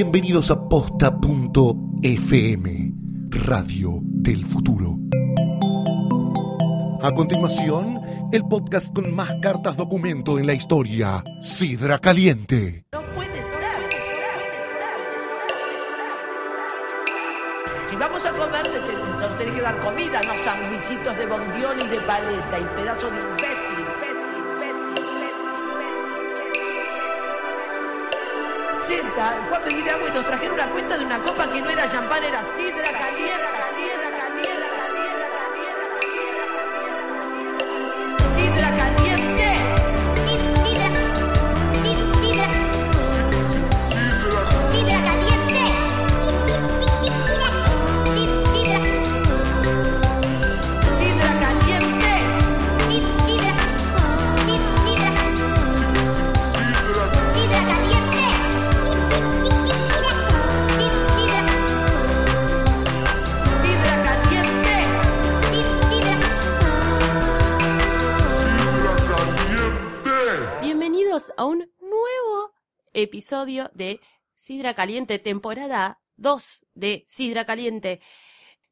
Bienvenidos a posta.fm, Radio del Futuro. A continuación, el podcast con más cartas documento en la historia, Sidra Caliente. No puede ser. Si vamos a comer, nos tenés que dar comida, no sandwichitos de bondiol y de paleta y pedazos de imbécil. Senta, fue a pedir agua y nos trajeron una cuenta de una copa que no era champán, era sidra caliente, episodio de Sidra Caliente, temporada 2 de Sidra Caliente.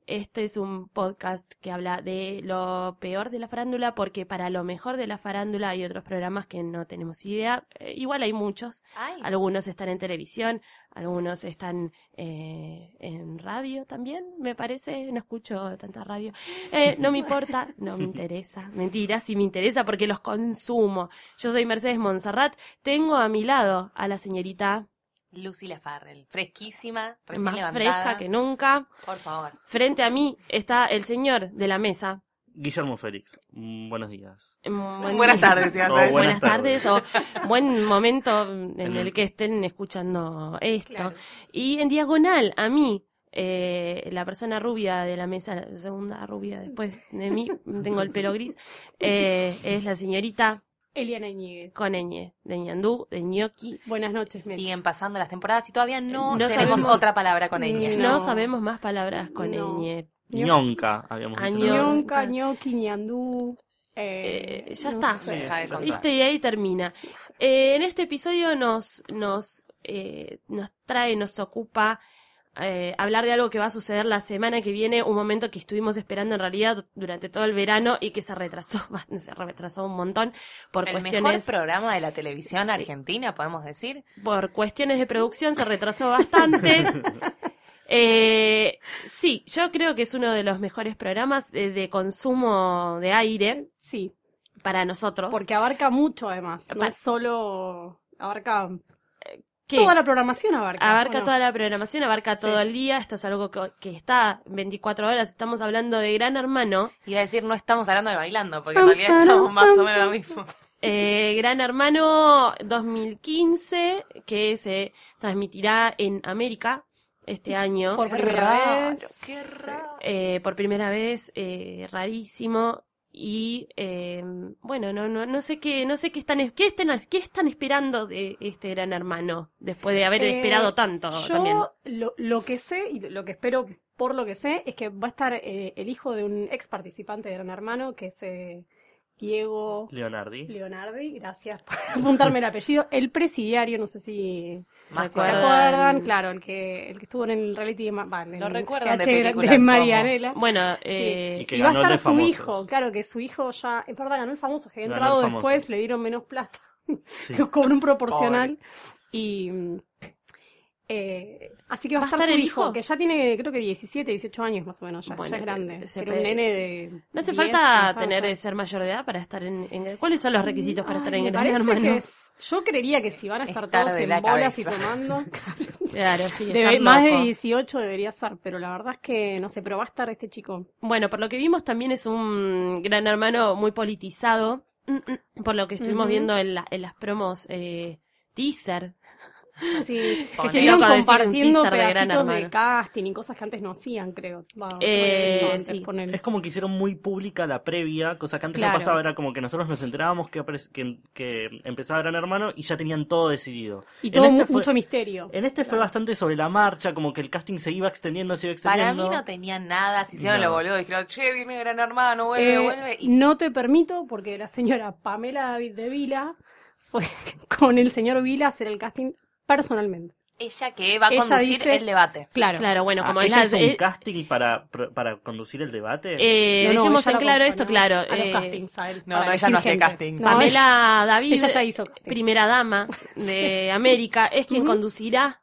Este es un podcast que habla de lo peor de la farándula, porque para lo mejor de la farándula hay otros programas que no tenemos idea. Eh, igual hay muchos. Algunos están en televisión, algunos están eh, en radio también, me parece. No escucho tanta radio. Eh, no me importa, no me interesa. Mentira, sí me interesa porque los consumo. Yo soy Mercedes Monserrat. Tengo a mi lado a la señorita Lucy Lafarrell, fresquísima, recién más levantada. fresca que nunca. Por favor. Frente a mí está el señor de la mesa. Guillermo Félix, mm, buenos días. Mm, buen Buenas día. tardes, ibas a Oh, decir. Buenas Buenas tardes o buen momento en En el el- que estén escuchando esto. Claro. Y en diagonal a mí, eh, la persona rubia de la mesa, la segunda rubia después de mí, tengo el pelo gris, eh, es la señorita Eliana Iñiguez. Coneñe, de ñandú, de ñoqui. Buenas noches, Mecha. Siguen pasando las temporadas y todavía no, No tenemos sabemos- otra palabra con ella. No. No sabemos más palabras coneñe. Ño- Ñonca, habíamos dicho. Ñonca, ñoqui, ñandú. Eh, Eh, ya no está. sé. Deja de contar. Viste, y ahí termina. Eh, en este episodio nos, nos, eh, nos trae, nos ocupa eh, hablar de algo que va a suceder la semana que viene, un momento que estuvimos esperando en realidad durante todo el verano y que se retrasó, se retrasó un montón por El mejor cuestiones, programa de la televisión Sí. argentina, podemos decir. por cuestiones de producción se retrasó bastante. Eh, sí, yo creo que es uno de los mejores programas de, de consumo de aire Sí, para nosotros. porque abarca mucho además. No Pa- es solo. Abarca. ¿Qué? Toda la programación abarca. Abarca toda la programación, abarca todo Sí. el día. Esto es algo que, que está 24 horas. Estamos hablando de Gran Hermano. Iba a decir, no estamos hablando de bailando, porque en realidad estamos más o menos lo mismo. Eh, Gran Hermano 2015, que se transmitirá en América este año. Por Qué primera raro, vez. Qué raro. Eh, por primera vez, eh, rarísimo. Y eh, bueno, no, no, no sé qué, no sé qué están, qué están, qué están esperando de este Gran Hermano después de haber Eh, esperado tanto Yo también. Lo, lo que sé y lo que espero por lo que sé es que va a estar eh, el hijo de un ex participante de Gran Hermano, que es eh, Diego Leonardi. Leonardi. Gracias por apuntarme el apellido. El presidiario, no sé si Más ¿Se acuerdan? Claro, el que, el que estuvo en el reality de, el Lo recuerdan de de como- Marianela. Bueno, Sí. eh, Y que y va a estar su Famosos. hijo, claro que su hijo ya, es verdad, ganó el famoso, que había entrado después, le dieron menos plata, Sí. con un proporcional. Y eh, así que va a estar, su el hijo, hijo? que ya tiene creo que 17, 18 años más o menos, ya, Bueno, ya es grande. se Pero pe- un nene de no hace 10, falta tener eh, ser mayor de edad para estar en, en- ¿Cuáles son los requisitos para estar en me Gran Hermano? que es- yo creería que si van a estar Estar todos en la bolas y tomando, Claro, sí, debe- estar más de loco. 18 debería ser, pero la verdad es que no sé, pero va a estar este chico. Bueno, por lo que vimos también es un Gran Hermano muy politizado, mm, mm, por lo que estuvimos viendo en, la- en las promos eh, teaser. Sí, estuvieron compartiendo de pedacitos de, casting y cosas que antes no hacían, creo. Eh, no sé, antes, sí. ponele. Es como que hicieron muy pública la previa, cosa que antes Claro. no pasaba, era como que nosotros nos enterábamos que, apare- que, que empezaba Gran Hermano y ya tenían todo decidido. Y En todo este fue- mucho misterio. En este fue bastante sobre la marcha, como que el casting se iba extendiendo, se iba Para extendiendo. mí no tenían nada, se hicieron No. lo boludo, dijeron, che, viene gran hermano, vuelve, Eh, vuelve. Y No te permito, porque la señora Pamela David de Vila fue con el señor Vila a hacer el casting personalmente. ella que va a Ella conducir dice- el debate. Claro. Claro, bueno, Ah, como es ¿Ella la... hizo un eh, casting para, para conducir el debate? eh, No, no, en claro esto, claro. A los eh, castings, a él, no, no, ella no hace castings. No, Pamela David, ella ya hizo casting. primera dama de América, es quien conducirá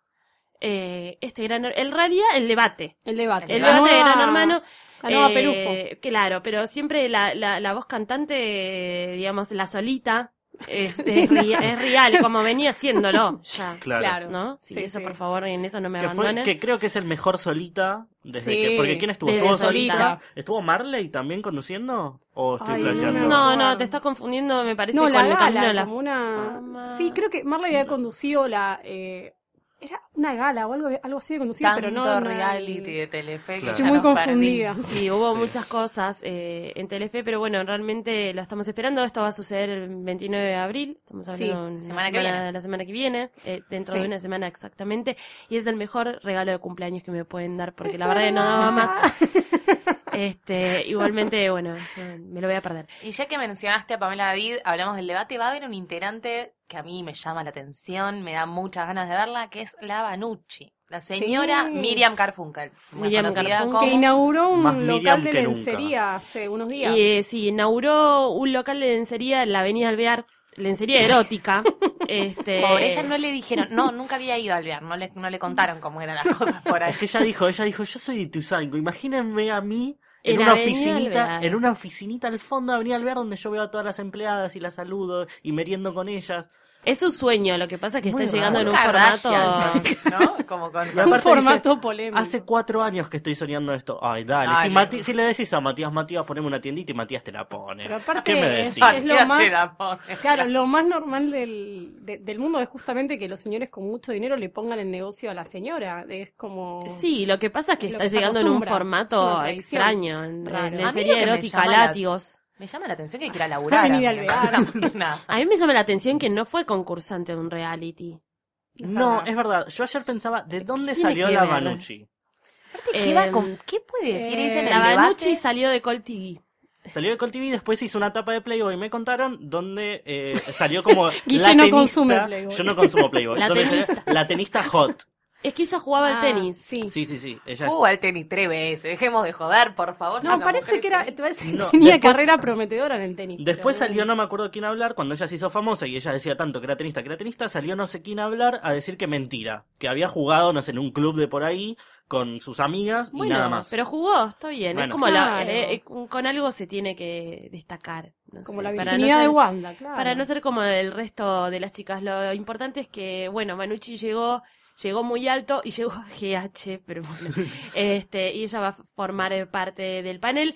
eh, este gran... En realidad, el debate. el debate. El debate de nueva- Gran Hermano. La nueva eh, Pelufo. Claro, pero siempre la, la, la voz cantante, digamos, la solita, es, es, es real, como venía haciéndolo ya. Claro. Claro. ¿No? Sí, Sí, eso sí. por favor, en eso no me Que, fue, abandonen. que creo que es el mejor solita desde Sí, que porque quién estuvo estuvo solita. solita estuvo Marley también conduciendo o estoy Ay, no flasheando. No, no, te estás confundiendo, me parece, No, con la el camino gala, de la como una... Sí, creo que Marley había conducido la... eh, Era una gala o algo, algo así de conducido, Tanto pero no... no- reality de Telefe. que Claro. Estoy muy perdí. confundida. Sí, hubo Sí. muchas cosas eh, en Telefe, pero bueno, realmente lo estamos esperando. Esto va a suceder el 29 de abril. Estamos Sí, hablando de semana que viene. la semana que viene, eh, dentro Sí. de una semana exactamente. Y es el mejor regalo de cumpleaños que me pueden dar, porque la verdad que no daba más. Este, igualmente, bueno, me lo voy a perder. Y ya que mencionaste a Pamela David, hablamos del debate, va a haber un integrante que a mí me llama la atención, me da muchas ganas de verla, que es la Banucci, la señora Sí. Miriam Carfunkel. más Miriam Carfunkel. Que inauguró Más un Miriam local de lencería hace unos días. Y eh, sí, inauguró un local de lencería en la Avenida Alvear, lencería erótica. este, Pobre, ella no le dijeron, no, nunca había ido a alvear, no le, no le contaron cómo eran las cosas por ahí. Es que ella dijo, ella dijo, yo soy de Ituzaingó, imagínenme a mí en, En una oficinita, Alvear. en una oficinita al fondo de Avenida Alvear donde yo veo a todas las empleadas y las saludo y meriendo con ellas. Es su sueño, lo que pasa es que Muy está llegando en un Kardashian, formato... ¿no? Como con... Un formato dice, polémico. Hace cuatro años que estoy soñando esto. Ay, dale. Ay, si, no. Mati- si le decís a Matías, Matías, poneme una tiendita y Matías te la pone. Pero aparte ¿Qué me es- decís? es lo Matías más- te la pone. Claro, lo más normal del, de- del mundo es justamente que los señores con mucho dinero le pongan el negocio a la señora. Es como... Sí, lo que pasa es que Es está que llegando en un formato extraño, en Raro. Me erótica, látigos. Me llama la atención que quiera laburar. Que nada. A mí me llama la atención que no fue concursante de un reality. No, es verdad. Yo ayer pensaba, ¿de dónde salió la ver? Banucci? ¿Qué, Eh, va con- ¿Qué puede decir eh, ella en el La Banucci debate? salió de Col TV. Salió de Col TV, después hizo una tapa de Playboy, me contaron, donde eh, salió como Guille la no tenista- consume Playboy. Yo no consumo Playboy. Salió la tenista hot. Es que ella jugaba al Ah, tenis. Sí. Sí, sí, sí. Ella Jugó al tenis tres veces, dejemos de joder, por favor. No, parece que era, te No, tenía después- carrera prometedora en el tenis. Después pero- salió, no me acuerdo quién hablar, cuando ella se hizo famosa y ella decía tanto que era tenista, que era tenista, salió no sé quién a hablar a decir que mentira, que había jugado, no sé, en un club de por ahí con sus amigas y nada más. pero jugó, está bien. Bueno, es como la, Claro. eh, eh, con algo se tiene que destacar. no Como sé, la para no virginidad ser- de Wanda, claro. Para no ser como el resto de las chicas, lo importante es que, bueno, Manucci llegó, llegó muy alto y llegó a GH, pero bueno, este, y ella va a formar eh, parte del panel.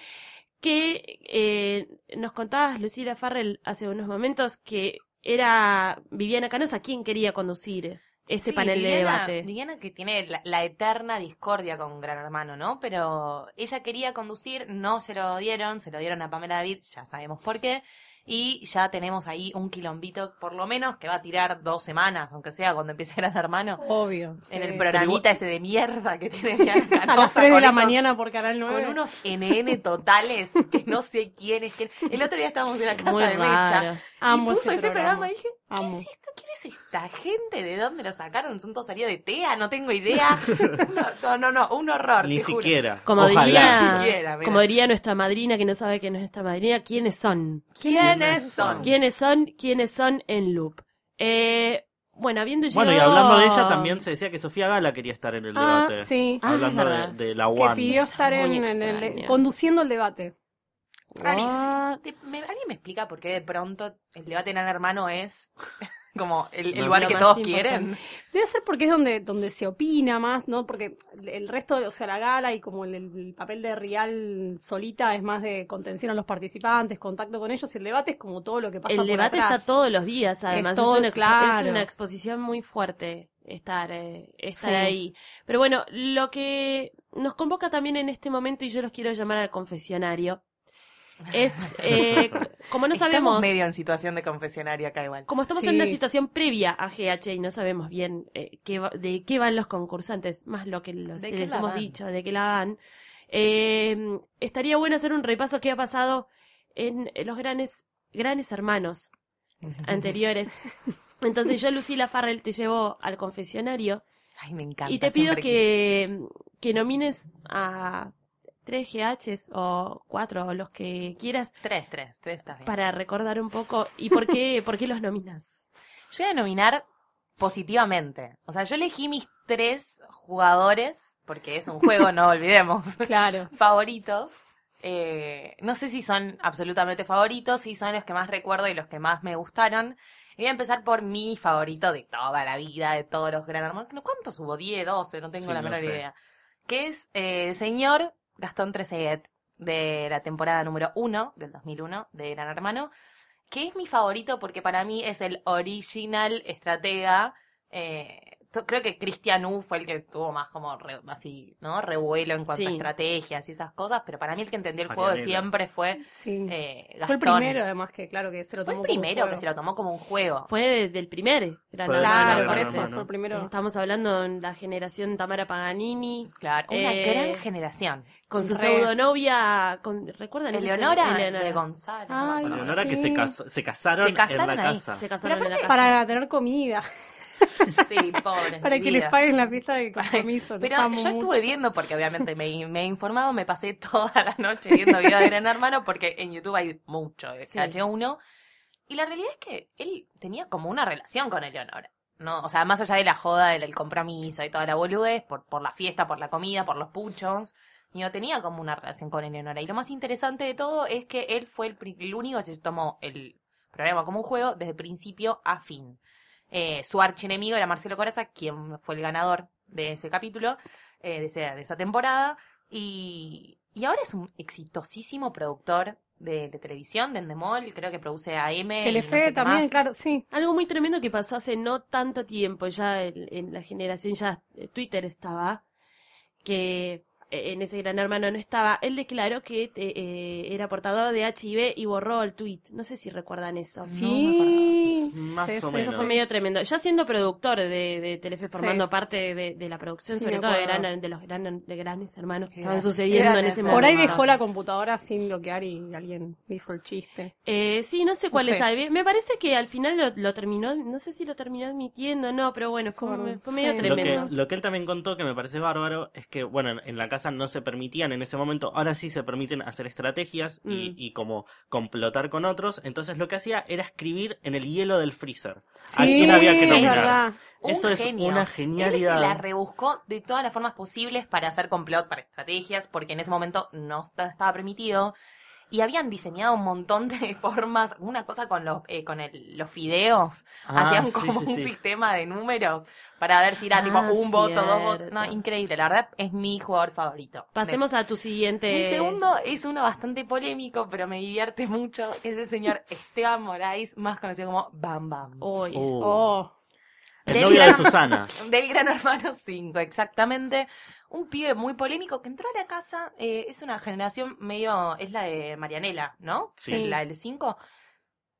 Que eh, nos contabas, Lucila Farrell, hace unos momentos, que era Viviana Canosa quien quería conducir este Sí, panel de debate. Viviana que tiene la, la eterna discordia con Gran Hermano, ¿no? Pero ella quería conducir, no se lo dieron, se lo dieron a Pamela David, ya sabemos por qué. Y ya tenemos ahí un quilombito, por lo menos, que va a tirar dos semanas, aunque sea cuando empiece Gran Hermano. Obvio. sí. En el programita ese de mierda que tiene Viviana A las Canosa 3 de con la esos- mañana por Canal 9. Con unos NN totales que no sé quién es quién. El otro día estábamos en la casa Muy de Mecha. Amo y puso ese ese programa, programa. y dije, ¿qué es esto? ¿Quién es esta gente? ¿De dónde lo sacaron? ¿Son todos salidos de TEA? No tengo idea. No, no, no, un horror. Ni te juro. siquiera. Como Ojalá. diría, Ni siquiera, mira. como diría nuestra madrina que no sabe que no es nuestra madrina, ¿quiénes son? ¿Quiénes son? ¿Quiénes son? ¿Quiénes son en loop? Eh, bueno, habiendo Bueno, y llegado- hablando de ella, también se decía que Sofía Gala quería estar en el Ah, debate. sí. Ah, Hablando de, la Que One. pidió estar en, el, conduciendo el debate. Rarísimo. De- me- ¿Alguien me explica por qué de pronto el debate en Gran Hermano es como el, el No, lugar que todos importante. quieren? Debe ser porque es donde, donde se opina más, ¿no? Porque el resto, o sea, la gala y como el, el papel de Real solita es más de contención a los participantes, contacto con ellos, y el debate es como todo lo que pasa El por debate atrás. está todos los días, además. Es, todo, una, claro. es una exposición muy fuerte estar, eh, estar Sí. ahí. Pero bueno, lo que nos convoca también en este momento, y yo los quiero llamar al confesionario, es, eh, como no Estamos sabemos... medio en situación de confesionario acá igual. Como estamos Sí. en una situación previa a GH y no sabemos bien eh, qué va- de qué van los concursantes, más lo que los- ¿De qué les hemos dicho, de qué la dan, eh, estaría bueno hacer un repaso que ha pasado en los grandes, grandes hermanos anteriores. Entonces yo, Lucila Farrell, te llevo al confesionario Ay, me encanta. Y te pido que, que nomines a tres GHs o cuatro o los que quieras. Tres, tres, tres está bien. para recordar un poco y por qué, por qué los nominas. Yo voy a nominar positivamente. O sea, yo elegí mis tres jugadores, porque es un juego, no olvidemos, Claro. favoritos. Eh, no sé si son absolutamente favoritos, si son los que más recuerdo y los que más me gustaron. Y voy a empezar por mi favorito de toda la vida, de todos los Gran Hermanos. ¿Cuántos hubo? ¿10, 12? No tengo Sí, la no menor sé. idea. Que es eh, el señor Gastón Trezeguet, de la temporada número 1 del 2001 de Gran Hermano, que es mi favorito porque para mí es el original estratega. Eh, creo que Cristian U fue el que tuvo más como re- así, ¿no? Revuelo en cuanto a estrategias y esas cosas, pero para mí el que entendió el juego de Marianela. siempre fue Sí. eh, Gastón. Fue el primero, además, que claro que se lo Fue tomó el como un primero que juego. se lo tomó como un juego. Fue de- del primer Gran Fue. Claro, por eso fue el primero. Estamos hablando de la generación Tamara Paganini, Claro, una Eh, gran generación. con su pseudonovia, con, ¿recuerdan? ese? Eleonora, Eleonora. de Gonzalo. Ay, acuerdo. Leonora que se, casó- se casaron, Se casaron en la ahí. casa. Se casaron en la casa. Para tener comida, Sí, pobre. para que les paguen la fiesta de compromiso. Pero yo mucho. estuve viendo, porque obviamente me, me he informado, me pasé toda la noche viendo videos de Gran Hermano, porque en YouTube hay mucho de Sí. H1. Y la realidad es que él tenía como una relación con Eleonora. ¿no? O sea, más allá de la joda, del, del compromiso y toda la boludez, por, por la fiesta, por la comida, por los puchos, yo tenía como una relación con Eleonora. Y lo más interesante de todo es que él fue el, el único que se tomó el programa como un juego desde principio a fin. Eh, su archienemigo era Marcelo Coraza, quien fue el ganador de ese capítulo, eh, de, ese- de esa temporada. Y, y ahora es un exitosísimo productor de, de televisión, de Endemol, creo que produce AM. no Telefe sé también, más. claro, sí. Algo muy tremendo que pasó hace no tanto tiempo, ya en, en la generación, ya eh, Twitter estaba, que eh, en ese gran hermano no estaba. Él declaró que eh, eh, era portador de HIV y borró el tweet. No sé si recuerdan eso. Sí. Más Sí, o sí, menos. Eso fue medio tremendo. Ya siendo productor de, de Telefe, formando Sí. parte de, de la producción, Sí, sobre todo de, acuerdo. gran- de los gran- de grandes hermanos que estaban grandes- sucediendo en ese momento. Por ahí dejó la computadora sin bloquear y alguien hizo el chiste. Eh, sí, no sé cuál No es. sé. Albi- Me parece que al final lo, lo terminó, no sé si lo terminó admitiendo, no, pero bueno, fue, Como- fue medio sí. Lo que, tremendo. lo que él también contó que me parece bárbaro es que, bueno, en, la casa no se permitían en ese momento, ahora sí se permiten hacer estrategias y, Mm. y como complotar con otros, entonces lo que hacía era escribir en el hielo del freezer. ¿A Sí, quién había que es nominar? Un Eso es una Él genialidad. se la rebuscó de todas las formas posibles para hacer complot, para estrategias, porque en ese momento no esta- estaba permitido. Y habían diseñado un montón de formas, una cosa con los, eh, con el- los fideos, Ah, hacían sí, como sí, un sí. sistema de números para ver si era Ah, tipo un voto, dos votos. No, increíble, la verdad es mi jugador favorito. Pasemos a tu siguiente. Mi segundo es uno bastante polémico, pero me divierte mucho, que es el señor Esteban Moraes, más conocido como Bam Bam. Oye, Uh, Oh, el novio de gran- Susana. Del Gran Hermano 5, exactamente. Un pibe muy polémico que entró a la casa. eh, es una generación medio. Es la de Marianela, ¿no? Sí. La del 5.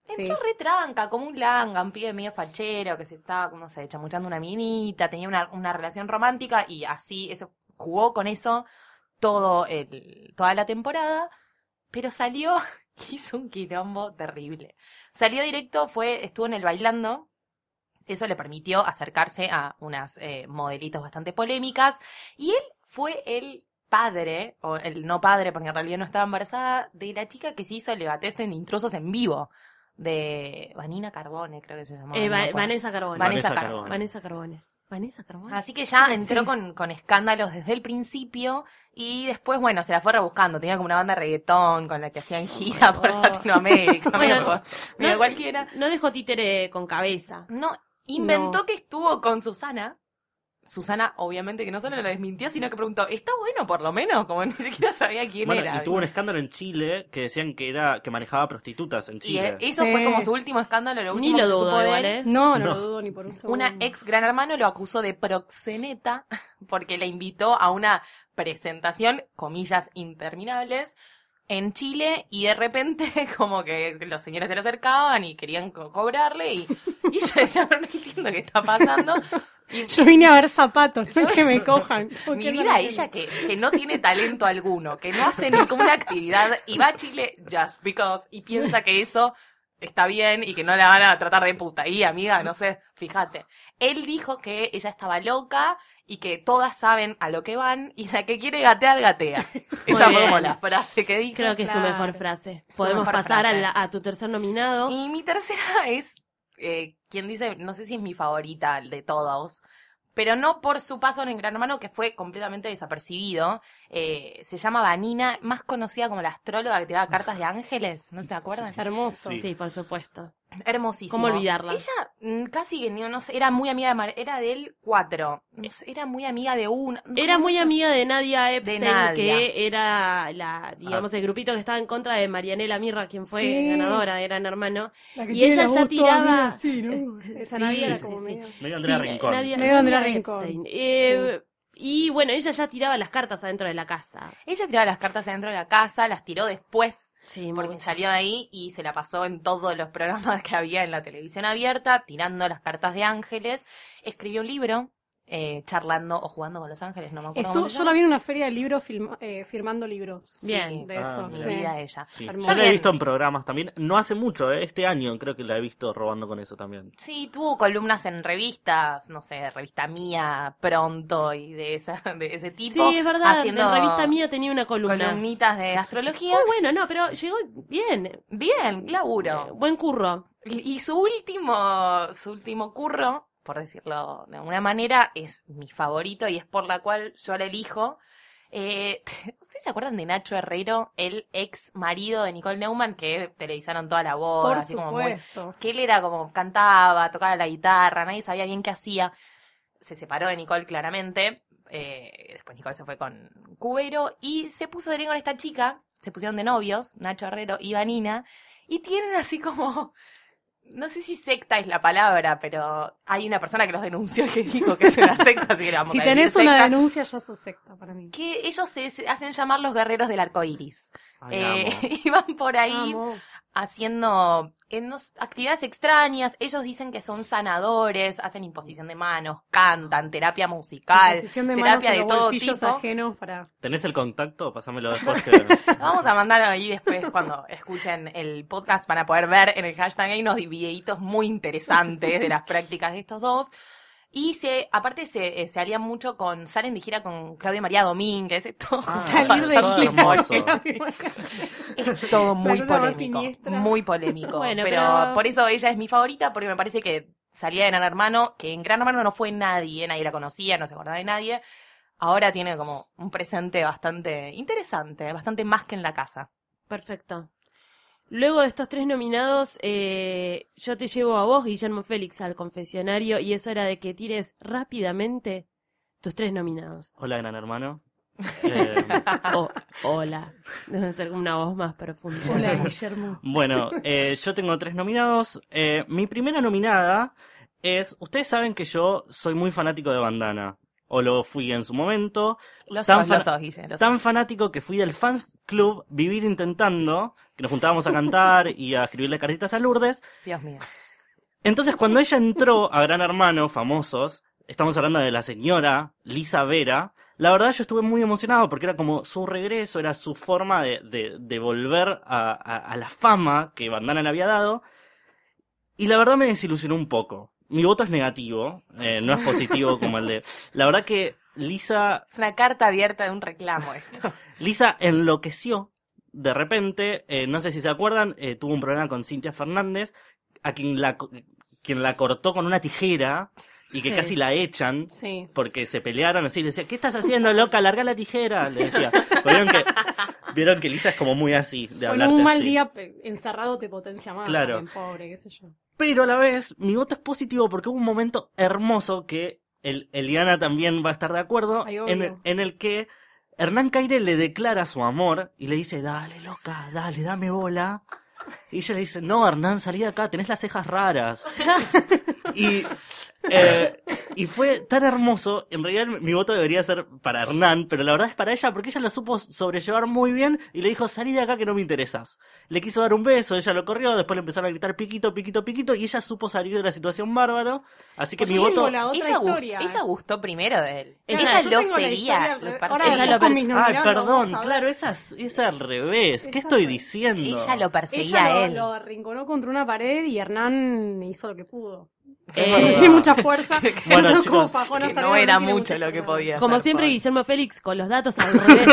sí. Entró retranca, como un langa, un pibe medio fachero que se estaba, no sé, chamuchando una minita, tenía una, una relación romántica y así, eso jugó con eso todo el, toda la temporada, pero salió, hizo un quilombo terrible. Salió directo, fue, estuvo en el bailando, eso le permitió acercarse a unas eh, modelitos bastante polémicas, y él fue el padre, o el no padre, porque en realidad no estaba embarazada, de la chica que se hizo el legateste en intrusos en vivo, de Vanina Carbone, creo que se llamaba. eh, no. Vanessa Carbone. Vanessa Carbone. Vanessa Carbone. Vanessa Carbone. Así que ya Sí. entró con, con escándalos desde el principio y después, bueno, se la fue rebuscando. Tenía como una banda de reggaetón con la que hacían gira por Oh. Latinoamérica, Bueno, medio no- cualquiera. No dejó títere con cabeza. No, inventó No. que estuvo con Susana. Susana, obviamente, que no solo lo desmintió, sino que preguntó, ¿está bueno por lo menos? Como ni siquiera sabía quién Bueno, era. y tuvo un escándalo en Chile que decían que era que manejaba prostitutas en Y Chile. eh, eso Sí. fue como su último escándalo, lo Ni último lo que se dudo supo de igual, él. ¿eh? No, no, No. lo dudo ni por un segundo. Una ex gran hermano lo acusó de proxeneta porque le invitó a una presentación, comillas, interminables, en Chile y de repente como que los señores se le acercaban y querían co- cobrarle y, y yo decía, no, no entiendo qué está pasando. Y Yo vine a ver zapatos, no que me cojan. ¿Por mi no vida lo ella que, que no tiene talento alguno, que no hace ninguna actividad y va a Chile just because y piensa que eso está bien y que no la van a tratar de puta. Y amiga, no sé, fíjate. Él dijo que ella estaba loca y que todas saben a lo que van y la que quiere gatear, gatea. Esa fue como la frase que dijo. Creo que es su mejor frase. Su Podemos mejor pasar a, la- a tu tercer nominado. Y mi tercera es, eh, quien dice, no sé si es mi favorita de todos, pero no por su paso en el Gran Hermano, que fue completamente desapercibido. Eh, se llama Vanina, más conocida como la astróloga que tiraba cartas de ángeles, ¿no se acuerdan? Hermoso. Sí, por supuesto. Hermosísimo. ¿Cómo olvidarla? Ella mm, casi que no, no sé, era muy amiga de Mar era del 4. No sé, era muy amiga de una. no, Era ¿cómo muy amiga de Nadia Epstein, Nadia. que era la, digamos, el grupito que estaba en contra de Marianela Mirra, quien fue Sí. ganadora de Gran Hermano. Y ella la ya tiraba- así, ¿no? Esa Sí, Nadia era sí, como sí. medio- Medio Andrea Sí, Rincón. Nadia, Medio Andrea Nadia Rincón. Epstein. Eh, Y bueno, ella ya tiraba las cartas adentro de la casa. Ella tiraba las cartas adentro de la casa, las tiró después Sí, porque salió de ahí y se la pasó en todos los programas que había en la televisión abierta, tirando las cartas de ángeles. Escribió un libro, eh, charlando o jugando con los ángeles, no me acuerdo. Estuvo, cómo se yo la vi en una feria de libros eh, firmando libros. Bien. De Ah, eso, mira. sí. Ella. Sí. Yo la he Bien. visto en programas también. No hace mucho, ¿eh? este año creo que la he visto robando con eso también. Sí, tuvo columnas en revistas, no sé, revista mía, pronto y de, esa, de ese tipo. Sí, es verdad. haciendo En revista mía tenía una columna. columnitas de astrología. Muy bueno, no, pero llegó bien. Bien, Eh, laburo. buen curro. Y su último, su último curro, por decirlo de alguna manera, es mi favorito y es por la cual yo la elijo. Eh, ¿Ustedes se acuerdan de Nacho Herrero, el ex marido de Nicole Neumann, que televisaron toda la boda? Por así como muy- supuesto. que él era como cantaba, tocaba la guitarra, nadie sabía bien qué hacía. Se separó de Nicole claramente. eh, después Nicole se fue con Cubero y se puso de con esta chica. Se pusieron de novios, Nacho Herrero y Vanina. Y tienen así como. No sé si secta es la palabra, pero hay una persona que los denunció que dijo que es una secta, así que vamos Si a tenés una secta, denuncia, ya sos secta para mí. Que ellos se, se hacen llamar los guerreros del arco iris. Ay, Eh, amo. y van por ahí Amo. haciendo en actividades extrañas. Ellos dicen que son sanadores, hacen imposición de manos, cantan, terapia musical, Posición de manos terapia de todo bolsillos tipo. ajenos para... ¿Tenés el contacto? Pásamelo después. Que... Vamos a mandar ahí después cuando escuchen el podcast para poder ver en el hashtag hay unos videitos muy interesantes de las prácticas de estos dos. Y se, aparte se, eh, se alían mucho con, salen de gira con Claudia María Domínguez, es todo, Ah, Salir de todo gira. Es todo muy polémico, muy polémico. Bueno, pero, pero- por eso ella es mi favorita, porque me parece que salía de Gran Hermano, que en Gran Hermano no fue nadie, nadie la conocía, no se acordaba de nadie. Ahora tiene como un presente bastante interesante, bastante más que en la casa. Perfecto. Luego de estos tres nominados, eh, yo te llevo a vos, Guillermo Félix, al confesionario y es hora de que tires rápidamente tus tres nominados. Hola, gran hermano. Eh, Oh, hola. Debe ser una voz más profunda. Hola, Guillermo. bueno, eh, yo tengo tres nominados. Eh, mi primera nominada es. Ustedes saben que yo soy muy fanático de Bandana. O lo fui en su momento. Lo Tan sos, lo fan- sos, Guille, lo Tan sos. fanático que fui del fans club Vivir Intentando, que nos juntábamos a cantar y a escribirle cartitas a Lourdes. Dios mío. Entonces, cuando ella entró a Gran Hermano, famosos, estamos hablando de la señora Lisa Vera, la verdad yo estuve muy emocionado porque era como su regreso, era su forma de, de, de volver a, a- a la fama que Bandana le había dado. Y la verdad me desilusionó un poco. Mi voto es negativo, eh, no es positivo como el de... La verdad que Lisa Es una carta abierta de un reclamo esto. Lisa enloqueció. De repente, eh, no sé si se acuerdan, eh, tuvo un problema con Cintia Fernández, a quien la, quien la cortó con una tijera y que Sí. casi la echan Sí. porque se pelearon así. Le decía, ¿qué estás haciendo, loca? Larga la tijera. Le decía. Vieron que, vieron que Lisa es como muy así, de Con hablarte un mal así. día encerrado te potencia más. Claro. pobre, qué sé yo. Pero a la vez, mi voto es positivo porque hubo un momento hermoso que el, Eliana también va a estar de acuerdo, Ay, obvio. en, el- en el que Hernán Caire le declara su amor y le dice, dale, loca, dale, dame bola. Y ella le dice, no, Hernán, salí de acá, tenés las cejas raras. y eh, Y fue tan hermoso, en realidad mi voto debería ser para Hernán, pero la verdad es para ella porque ella lo supo sobrellevar muy bien y le dijo, salí de acá que no me interesas. Le quiso dar un beso, ella lo corrió, después le empezaron a gritar piquito, piquito, piquito y ella supo salir de la situación bárbaro. Así que Pues mi voto... la otra ella, gust- historia. ella gustó primero de él. Ella- Ella, lo seguía. lo perseguía. Ella lo con perse- mis Ay, perdón, claro, esa es, es al revés. ¿Qué Es estoy diciendo? Ella lo perseguía Ella a él. lo arrinconó contra una pared y Hernán hizo lo que pudo. Eh, Tiene mucha fuerza. Bueno, Pero chicos, como no era mucho mucha lo que podía Como hacer, siempre, pobre. Guillermo Félix con los datos al revés.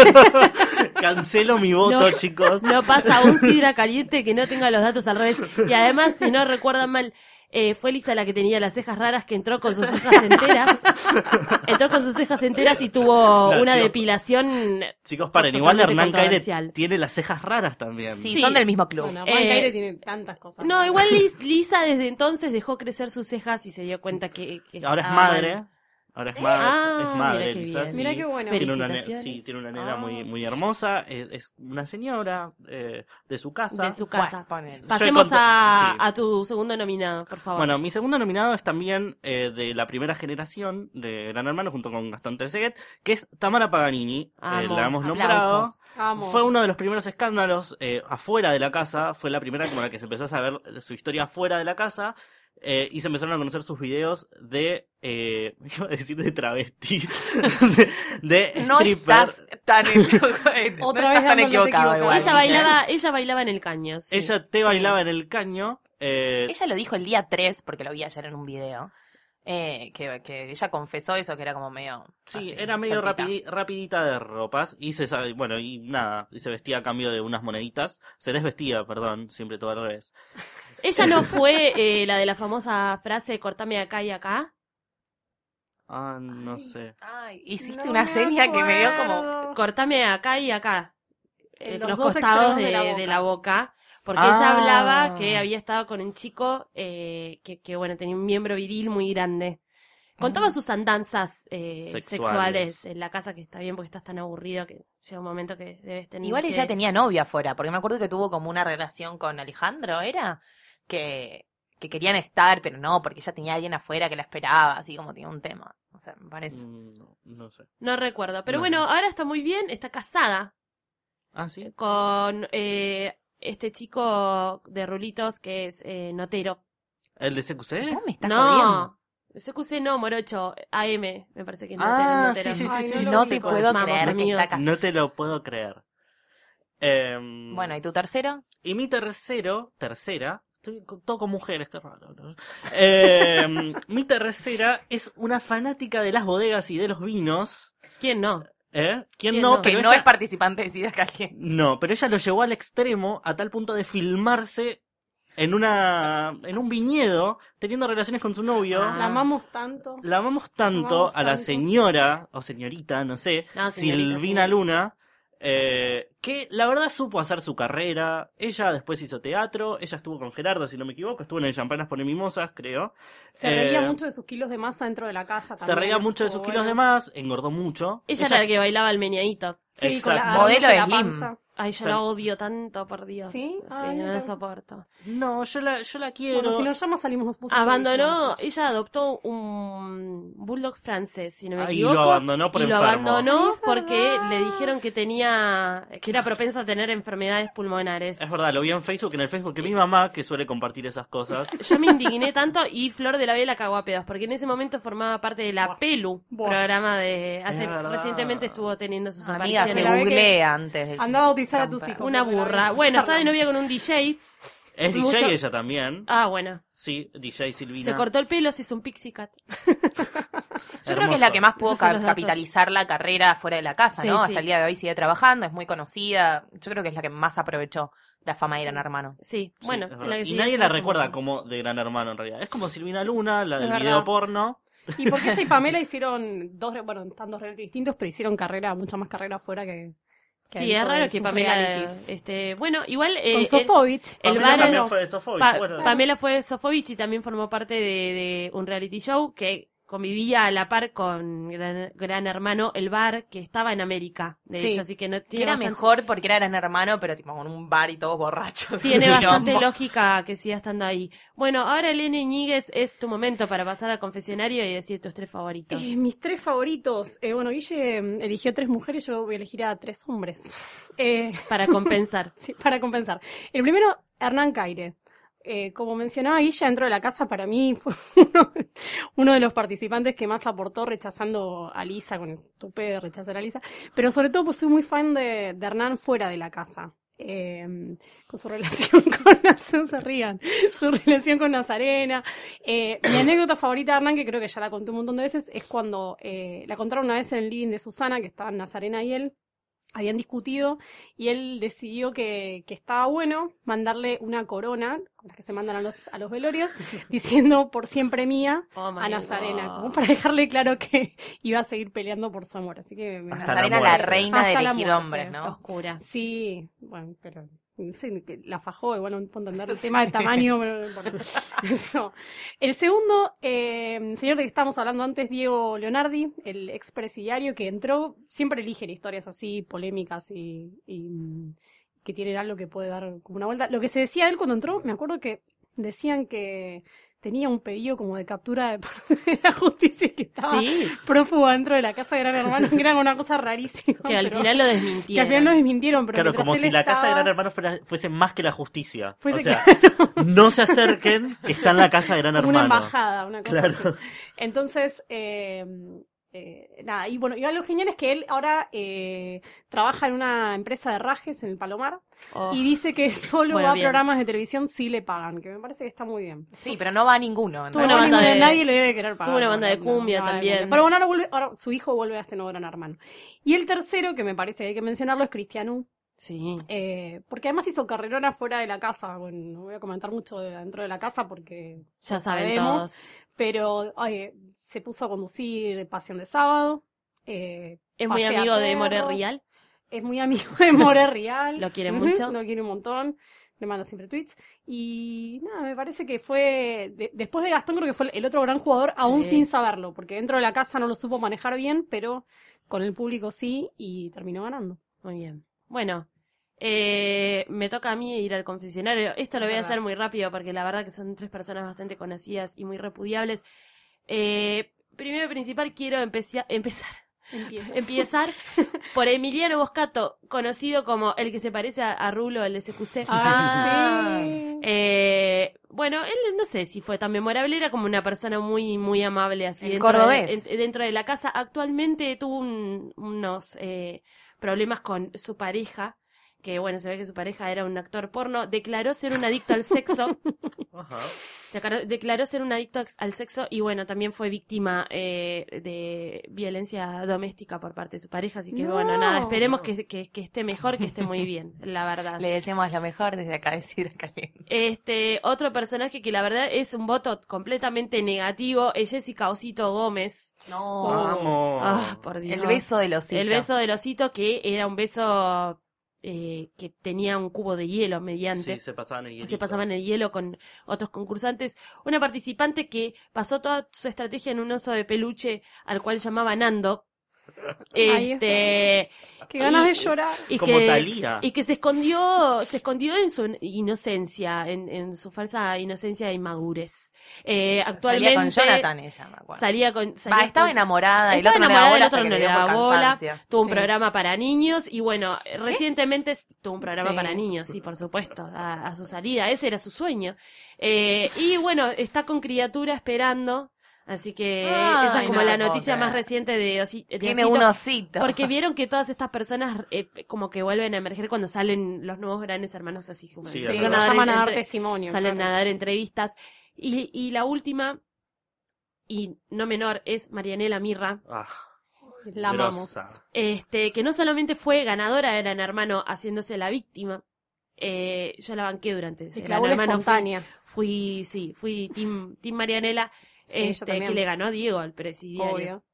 Cancelo mi voto, No. chicos. No pasa un sidra caliente que no tenga los datos al revés. Y además, si no recuerdan mal, eh, fue Lisa la que tenía las cejas raras que entró con sus cejas enteras. Entró con sus cejas enteras y tuvo No, una chicos. depilación. Chicos, paren, igual Hernán Caire tiene las cejas raras también. Sí, Sí. son del mismo club. Bueno, Eh, Hernán Caire tiene tantas cosas. No, igual Lis- Lisa desde entonces dejó crecer sus cejas y se dio cuenta que. que Ahora es madre. mal. Ahora es madre. Ah, es madre, mira sí. Mira qué bueno. Tiene una, sí, tiene una nena Ah. muy, muy hermosa. Es, es una señora eh, de su casa. De su casa. Bueno. Pasemos a, conta- sí. a tu segundo nominado, por favor. Bueno, mi segundo nominado es también eh, de la primera generación de Gran Hermano, junto con Gastón Trezeguet, que es Tamara Paganini. Eh, Amo. la hemos nombrado. Amo. Fue uno de los primeros escándalos eh, afuera de la casa. Fue la primera como la que se empezó a saber su historia afuera de la casa. Eh, y se empezaron a conocer sus videos de. Eh, iba a decir de travesti. de, de No stripper. estás tan, Otra vez tan equivocado equivocado. igual. ella bailaba, ella bailaba en el caño. sí. Ella te Sí. bailaba en el caño. eh, Ella lo dijo el día 3, porque lo vi ayer en un video. Eh, que, que ella confesó eso, que era como medio. Sí, así, era medio rapidita de ropas y se sabe, bueno, y nada, y se vestía a cambio de unas moneditas, se desvestía, perdón, siempre todo al revés. Ella no fue eh, la de la famosa frase cortame acá y acá. Ah, no sé. Ay, hiciste No una seña que me dio como. Cortame acá y acá. En Eh, los los, dos costados extremos de, de la boca. de la boca. Porque Ah. ella hablaba que había estado con un chico eh, que, que, bueno, tenía un miembro viril muy grande. Contaba sus andanzas eh, Sexuales. sexuales. en la casa, que está bien porque estás tan aburrido que llega un momento que debes tener Igual que- ella tenía novia afuera, porque me acuerdo que tuvo como una relación con Alejandro, ¿era? Que, que querían estar, pero no, porque ella tenía a alguien afuera que la esperaba, así como tenía un tema. O sea, me parece. Mm, No, no sé. No recuerdo. Pero No bueno, sé. ahora está muy bien, está casada Ah, sí. con eh, este chico de rulitos que es eh, notero. ¿El de CQC? ¿Cómo me estás jodiendo? No, CQC no, Morocho, AM, me parece que. Ah, notero. sí, sí, sí, Ay, sí. no No te puedo Vamos, creer que amigos. está. No te lo puedo creer. Em, Bueno, ¿y tu tercero? Y mi tercero, tercera, estoy con- todo con mujeres, qué raro. ¿no? Em, mi tercera es una fanática de las bodegas y de los vinos. ¿Quién no? ¿Eh? ¿Quién ¿Quién no? no? Que Pero no ella- es participante de Sida Caliente. No, pero ella lo llevó al extremo a tal punto de filmarse en una en un viñedo teniendo relaciones con su novio. Ah. La amamos tanto. La amamos tanto amamos a la tanto. señora o señorita, no sé, No, señorita, Silvina señorita. Luna, eh, que la verdad supo hacer su carrera. Ella después hizo teatro, ella estuvo con Gerardo, si no me equivoco, estuvo en el Champanas por Mimosas, creo. Se reía Eh, mucho de sus kilos de masa dentro de la casa. Se también, reía eso mucho de sus kilos de más, engordó mucho. Ella era la que bailaba el meneadito. Sí, con la. Modelo de la panza. Ay, yo Sí. la odio tanto, por Dios. ¿Sí? Sí, Ay, no la soporto. No, yo la, yo la quiero. Bueno, si nos llama salimos yo, Abandonó, ella adoptó un bulldog francés, si no me Ah, y lo equivoco. abandonó por y lo enfermo. abandonó Ay, es porque le dijeron que tenía, que era propenso a tener enfermedades pulmonares. Es verdad, lo vi en Facebook, en el Facebook de mi mamá, que suele compartir esas cosas. Yo me indigné tanto y Flor de la Vela cagó a pedos, porque en ese momento formaba parte de la Pelu, Buah. programa de... Hace, recientemente estuvo teniendo sus Amiga, se apariciones. que- googlea antes. de- A tus hijos. Una burra. Bueno, está de novia con un DJ. Es DJ Mucho- ella también. Ah, bueno. Sí, DJ Silvina. Se cortó el pelo, se hizo un pixie cut. Yo creo que es la que más pudo ca- capitalizar la carrera fuera de la casa, Sí, ¿no? sí. Hasta el día de hoy sigue trabajando, es muy conocida. Yo creo que es la que más aprovechó la fama de Gran Hermano. Sí, Sí, bueno. la que y sigue nadie la recuerda como de Gran Hermano en realidad. Es como Silvina Luna, la del verdad. video porno. Y porque ella y Pamela hicieron dos, bueno, están dos realities distintos, pero hicieron carrera, mucha más carrera afuera que. Que Sí, es raro de que Pamela... Este, bueno, igual... eh, Con el- Sofovich. el Pamela bar- también fue de Sofovich, Pa- bueno. Pamela fue Sofovich y también formó parte de, de un reality show que convivía a la par con Gran, Gran Hermano, el bar que estaba en América, de Sí. hecho, así que no Que tiene era bastante- mejor porque era gran hermano, pero tipo con un bar y todos borrachos. Tiene bastante lógica que siga estando ahí. Bueno, ahora Elena Iñiguez es tu momento para pasar al confesionario y decir tus tres favoritos. Eh, mis tres favoritos. Eh, bueno, Guille mm, eligió tres mujeres, yo voy a elegir a tres hombres. Eh, Para compensar. sí, para compensar. El primero, Hernán Caire. Eh, como mencionaba Guilla, dentro de la casa para mí fue uno, de los participantes que más aportó rechazando a Lisa, con el tupe de rechazar a Lisa. Pero sobre todo pues soy muy fan de, Hernán fuera de la casa. Eh, con su relación con no se su relación con Nazarena. Eh, mi anécdota favorita de Hernán, que creo que ya la conté un montón de veces, es cuando la contaron una vez en el living de Susana, que estaban Nazarena y él, habían discutido y él decidió que, estaba bueno mandarle una corona, las que se mandan a los, a los velorios, diciendo por siempre mía Oh a Nazarena, God. como para dejarle claro que iba a seguir peleando por su amor. Así que me Hasta Nazarena, la la, reina Hasta de la elegir muerte. hombres, ¿no? Oscura. Sí, bueno, pero no sé, la fajó, igual no puedo entender el tema de tamaño, pero no. El segundo, eh, el señor de que estábamos hablando antes, Diego Leonardi, el expresidiario que entró, siempre elige historias así polémicas y, y, que tienen algo que puede dar como una vuelta. Lo que se decía de él cuando entró, me acuerdo que decían que tenía un pedido como de captura de parte de la justicia que estaba Sí, prófugo dentro de la casa de Gran Hermano, que era una cosa rarísima. que al pero- final lo que desmintieron. al final lo desmintieron, pero Claro, como si la casa de Gran Hermano fuera- fuese más que la justicia. Fuese o sea, no se acerquen, que está en la casa de Gran como una Hermano. embajada, una cosa Claro. así. Entonces, eh, eh, nada, y bueno, y algo genial es que él ahora eh, trabaja en una empresa de rajes en el Palomar Oh, y dice que solo Bueno, va a programas de televisión si le pagan, que me parece que está muy bien. Sí, pero no va a ninguno. Tuvo No, una banda ninguno- de- nadie le debe querer pagar. tuvo una no, banda de cumbia no, también. cumbia. Pero bueno, ahora, vuelve, ahora su hijo vuelve a este nuevo gran hermano. Y el tercero, que me parece que hay que mencionarlo, es Cristiano. sí. Eh, porque además hizo carrerona fuera de la casa. Bueno, no voy a comentar mucho de dentro de la casa porque Ya saben sabemos. todos. pero ay, se puso a conducir Pasión de Sábado. eh, Es muy amigo de More Real. Es muy amigo de More Real. Lo quiere mucho. Lo quiere un montón. Le manda siempre tweets. Y nada, me parece que fue. de- después de Gastón, creo que fue el otro gran jugador, aún Sí. sin saberlo. Porque dentro de la casa no lo supo manejar bien, pero con el público sí. Y terminó ganando. Muy bien. Bueno, eh, me toca a mí ir al confesionario. Esto lo voy a hacer muy rápido porque la verdad que son tres personas bastante conocidas y muy repudiables. Eh, primero y principal quiero empezar empezar por Emiliano Boscato, conocido como el que se parece a, a Rulo, el de CQC. Ah, sí. Eh, bueno, él no sé si fue tan memorable, era como una persona muy, muy amable así El dentro, de, cordobés. en- dentro de la casa. Actualmente tuvo un- unos eh, problemas con su pareja, que bueno, se ve que su pareja era un actor porno, declaró ser un adicto al sexo, Ajá. Declaró, declaró ser un adicto al sexo y bueno, también fue víctima eh, de violencia doméstica por parte de su pareja, así que No. bueno, nada, esperemos que, que, que esté mejor, que esté muy bien, la verdad. Le deseamos lo mejor desde acá de Sidra Caliente. Este, otro personaje que la verdad es un voto completamente negativo es Jessica Osito Gómez. No. Vamos. Ah, por Dios. El beso del osito. El beso del osito que era un beso eh, que tenía un cubo de hielo mediante. Sí, se pasaban el hielito. se pasaban el hielo con otros concursantes. Una participante que pasó toda su estrategia en un oso de peluche al cual llamaba Nando. Este, Qué ganas y- de llorar. y Como que, y que se escondió, se escondió en su inocencia, en, en su falsa inocencia e inmadurez. Eh, actualmente Salía con Jonathan ella, me acuerdo. salía con, salía Va, estaba con- enamorada, el estaba otro no le enamorada, daba bola el otro no le daba bola. Tuvo un Sí. programa para niños y bueno, recientemente tuvo un programa Sí. para niños, sí, por supuesto, a, a su salida, ese era su sueño. Eh, y bueno, está con criatura esperando, así que Ay, esa es como no la noticia más reciente de, Osi- de Tiene Osito. un osito. Porque vieron que todas estas personas eh, como que vuelven a emerger cuando salen los nuevos grandes hermanos así como Sí, nos llaman a dar entre- testimonio. salen claro. a dar entrevistas. Y, y la última, y no menor, es Marianela Mirra, Ah, La amamos. este, que no solamente fue ganadora de Gran Hermano haciéndose la víctima, eh, yo la banqué durante ese Se Gran Hermano. Fui, sí, fui Team, team Marianela, Sí, este, que le ganó Diego al presidiario. Obvio.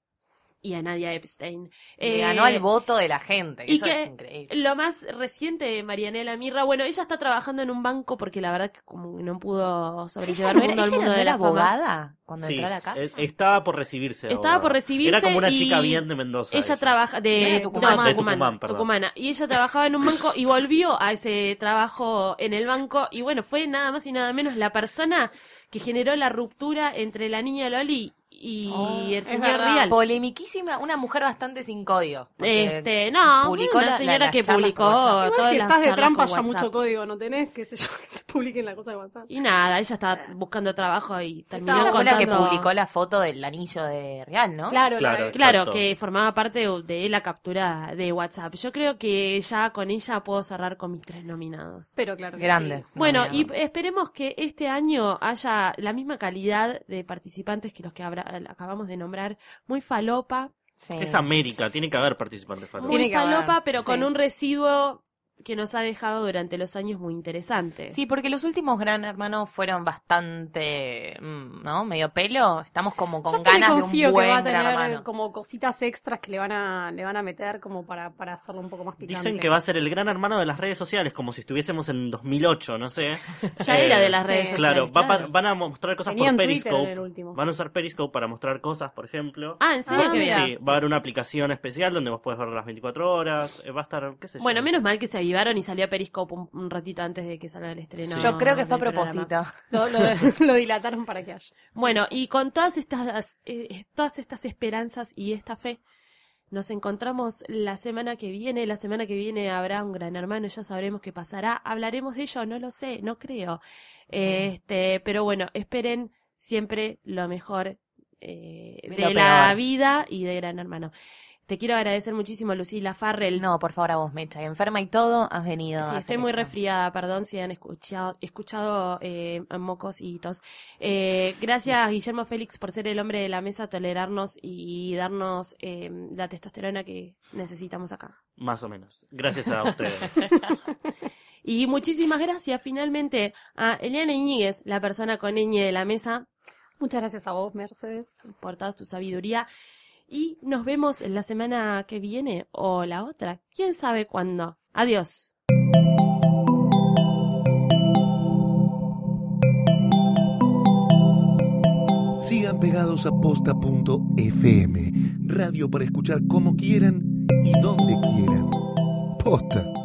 Y a Nadia Epstein. Le Eh, ganó el voto de la gente. y eso que es increíble. Lo más reciente de Marianela Mirra, bueno, ella está trabajando en un banco porque la verdad que como que no pudo sobrellevar ¿Ella el mundo ella no de era la fama. abogada cuando Sí, entró a la casa? eh, estaba por recibirse. Estaba abogada. por recibirse Era como una chica bien de Mendoza. Ella trabaja de, De no, Tucumán. De Tucumán. Tucumana. Y ella trabajaba en un banco y volvió a ese trabajo en el banco y bueno, fue nada más y nada menos la persona que generó la ruptura entre la niña Loli y Oh, el es señor verdad. Rial. Polemiquísima, una mujer bastante sin código. Este, no, publicó una la- señora que publicó todas si las estás de trampa ya mucho código no tenés, qué sé yo, que te publiquen la cosa de WhatsApp. Y nada, ella estaba buscando trabajo y terminó Ella fue la que contando- publicó la foto del anillo de Real, ¿no? Claro, Claro. la- Claro, que formaba parte de- la captura de WhatsApp. Yo creo que ya con ella puedo cerrar con mis tres nominados. pero claro que Grandes. sí. Bueno, y esperemos que este año haya la misma calidad de participantes que los que habrá- acabamos de nombrar. Muy falopa, Sí. Es América, tiene que haber participantes falopa. Tiene muy haber, falopa, pero con un residuo que nos ha dejado durante los años muy interesante. Sí, porque los últimos Gran Hermanos fueron bastante, mm, ¿no? Medio pelo. Estamos como con Yo ganas de un buen que va a Gran tener Hermano. como cositas extras que le van a le van a meter como para, para hacerlo un poco más picante. Dicen que va a ser el gran hermano de las redes sociales, como si estuviésemos en 2008, no sé. Ya Eh, era de las redes sí. sociales. Claro, va pa- van a mostrar cosas Tenían por Periscope. en el último. Van a usar Periscope para mostrar cosas, por ejemplo. Ah, ¿en serio? Ah. Sí, va a haber una aplicación especial donde vos puedes ver las 24 horas. eh, va a estar, qué sé yo. Bueno, menos mal que se avivaron y salió a Periscope un, un ratito antes de que salga el estreno. Yo creo que fue a propósito. Lo, lo- lo dilataron para que haya. Bueno, y con todas estas, eh, todas estas esperanzas y esta fe, nos encontramos la semana que viene. La semana que viene habrá un gran hermano, ya sabremos qué pasará. Hablaremos de ello, no lo sé, no creo. Este, pero bueno, esperen siempre lo mejor eh, de lo la vida y de Gran Hermano. Te quiero agradecer muchísimo, Lucila Farrell. No, por favor, a vos, Mecha. Enferma y todo, has venido. Sí, a estoy muy esto. resfriada, perdón si han escuchado, escuchado eh, mocos y tos. Eh, gracias, Guillermo Félix, por ser el hombre de la mesa, tolerarnos y darnos eh, la testosterona que necesitamos acá. Más o menos. Gracias a ustedes. Y muchísimas gracias finalmente a Eliana Iñiguez, la persona con ñ de la mesa, Muchas gracias a vos, Mercedes. por toda tu sabiduría. Y nos vemos la semana que viene o la otra. ¿Quién sabe cuándo? Adiós. Sigan pegados a posta.fm, radio para escuchar como quieran y donde quieran. Posta.